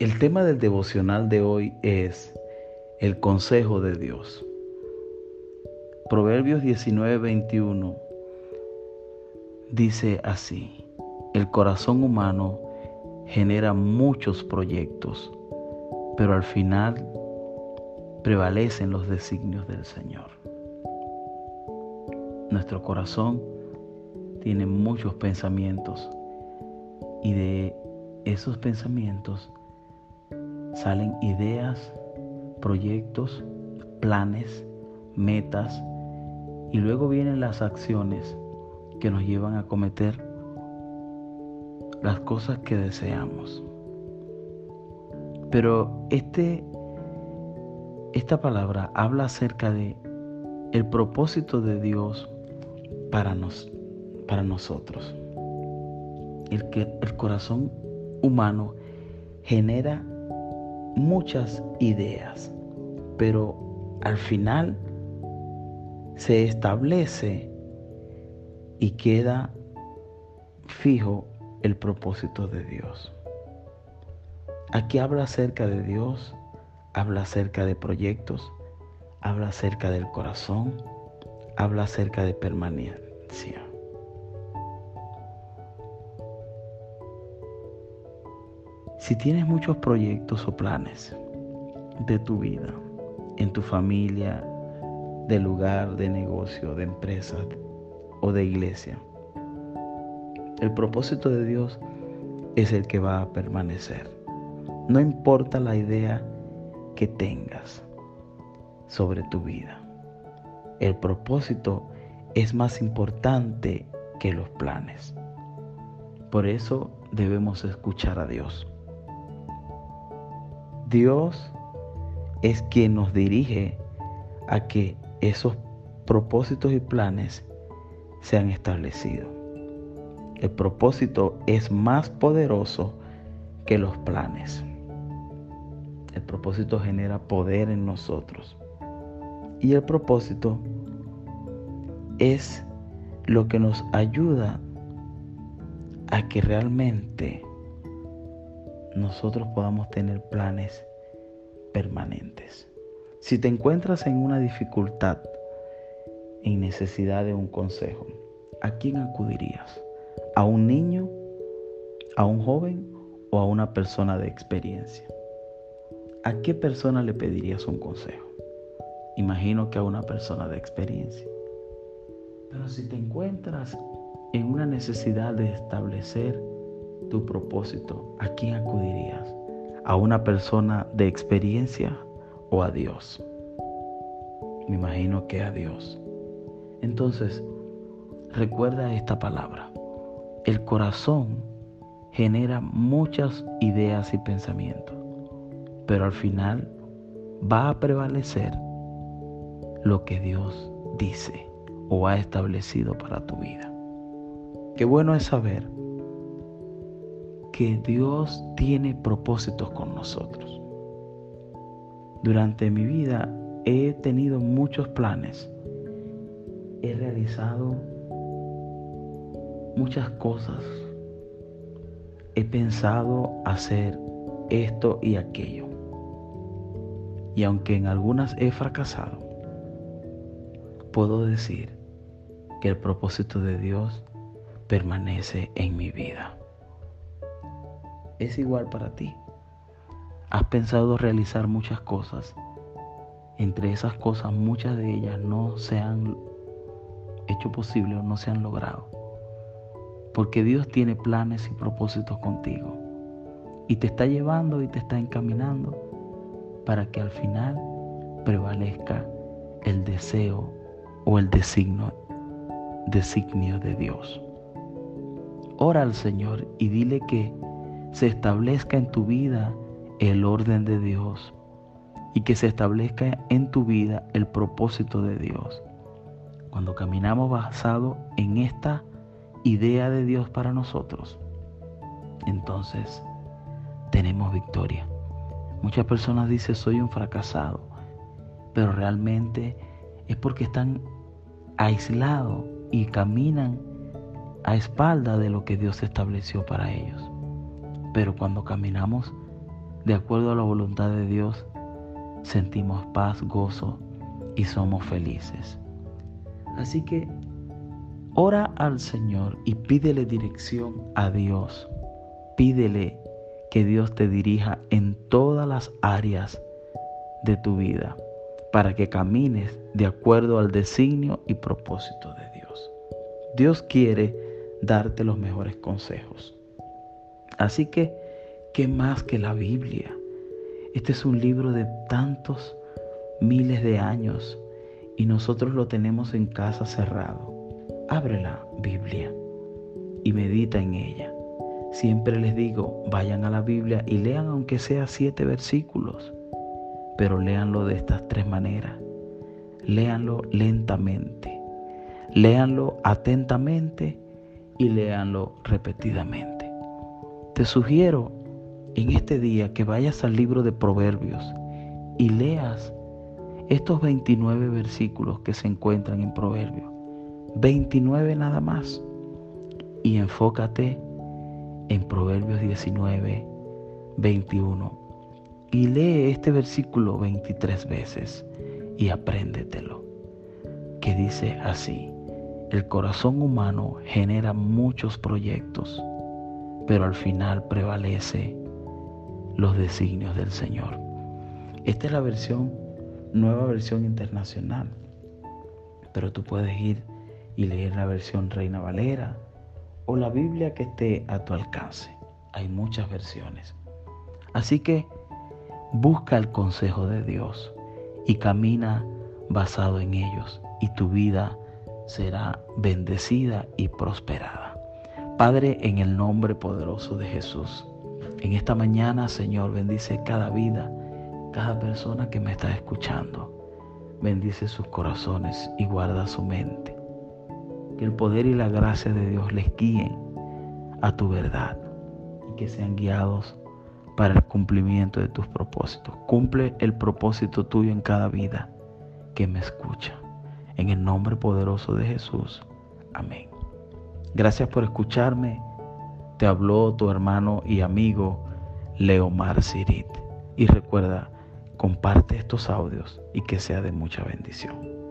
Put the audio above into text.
El tema del devocional de hoy es el consejo de Dios. Proverbios 19:21 dice así, el corazón humano genera muchos proyectos, pero al final prevalecen los designios del Señor. Nuestro corazón tiene muchos pensamientos y de esos pensamientos salen ideas, proyectos, planes, metas y luego vienen las acciones que nos llevan a cometer las cosas que deseamos. Pero este, esta palabra habla acerca de el propósito de Dios para, nos, para nosotros. El, que, el corazón humano genera muchas ideas, pero al final se establece y queda fijo el propósito de Dios. Aquí habla acerca de Dios, habla acerca de proyectos, habla acerca del corazón, habla acerca de permanencia. Si tienes muchos proyectos o planes de tu vida, en tu familia, de lugar, de negocio, de empresa o de iglesia, el propósito de Dios es el que va a permanecer. No importa la idea que tengas sobre tu vida. El propósito es más importante que los planes. Por eso debemos escuchar a Dios. Dios es quien nos dirige a que esos propósitos y planes sean establecidos. El propósito es más poderoso que los planes. El propósito genera poder en nosotros. Y el propósito es lo que nos ayuda a que realmente nosotros podamos tener planes permanentes. Si te encuentras en una dificultad, en necesidad de un consejo, ¿a quién acudirías? ¿A un niño? ¿A un joven? ¿O a una persona de experiencia? ¿A qué persona le pedirías un consejo? Imagino que a una persona de experiencia. Pero si te encuentras en una necesidad de establecer tu propósito, ¿a quién acudirías? ¿A una persona de experiencia o a Dios? Me imagino que a Dios. Entonces, recuerda esta palabra. El corazón genera muchas ideas y pensamientos, pero al final va a prevalecer lo que Dios dice o ha establecido para tu vida. Qué bueno es saber que Dios tiene propósitos con nosotros. Durante mi vida he tenido muchos planes. He realizado muchas cosas. He pensado hacer esto y aquello. Y aunque en algunas he fracasado, puedo decir que el propósito de Dios permanece en mi vida es igual para ti. Has pensado realizar muchas cosas. Entre esas cosas, muchas de ellas no se han hecho posible o no se han logrado. Porque Dios tiene planes y propósitos contigo. Y te está llevando y te está encaminando para que al final prevalezca el deseo o el designio, designio de Dios. Ora al Señor y dile que se establezca en tu vida el orden de Dios y que se establezca en tu vida el propósito de Dios. Cuando caminamos basado en esta idea de Dios para nosotros, entonces tenemos victoria. Muchas personas dicen soy un fracasado, pero realmente es porque están aislados y caminan a espalda de lo que Dios estableció para ellos. Pero cuando caminamos de acuerdo a la voluntad de Dios, sentimos paz, gozo y somos felices. Así que ora al Señor y pídele dirección a Dios. Pídele que Dios te dirija en todas las áreas de tu vida para que camines de acuerdo al designio y propósito de Dios. Dios quiere darte los mejores consejos. Así que, ¿qué más que la Biblia? Este es un libro de tantos miles de años y nosotros lo tenemos en casa cerrado. Abre la Biblia y medita en ella. Siempre les digo, vayan a la Biblia y lean aunque sea siete versículos, pero léanlo de estas tres maneras. Léanlo lentamente, léanlo atentamente y léanlo repetidamente. Te sugiero en este día que vayas al libro de Proverbios y leas estos 29 versículos que se encuentran en Proverbios. 29 nada más. Y enfócate en Proverbios 19, 21. Y lee este versículo 23 veces y apréndetelo. Que dice así, el corazón humano genera muchos proyectos, pero al final prevalece los designios del Señor. Esta es la versión, nueva versión internacional, pero tú puedes ir y leer la versión Reina Valera o la Biblia que esté a tu alcance. Hay muchas versiones. Así que busca el consejo de Dios y camina basado en ellos y tu vida será bendecida y prosperada. Padre, en el nombre poderoso de Jesús, en esta mañana, Señor, bendice cada vida, cada persona que me está escuchando. Bendice sus corazones y guarda su mente. Que el poder y la gracia de Dios les guíen a tu verdad y que sean guiados para el cumplimiento de tus propósitos. Cumple el propósito tuyo en cada vida que me escucha. En el nombre poderoso de Jesús. Amén. Gracias por escucharme. Te habló tu hermano y amigo Leomar Sirit. Y recuerda, comparte estos audios y que sea de mucha bendición.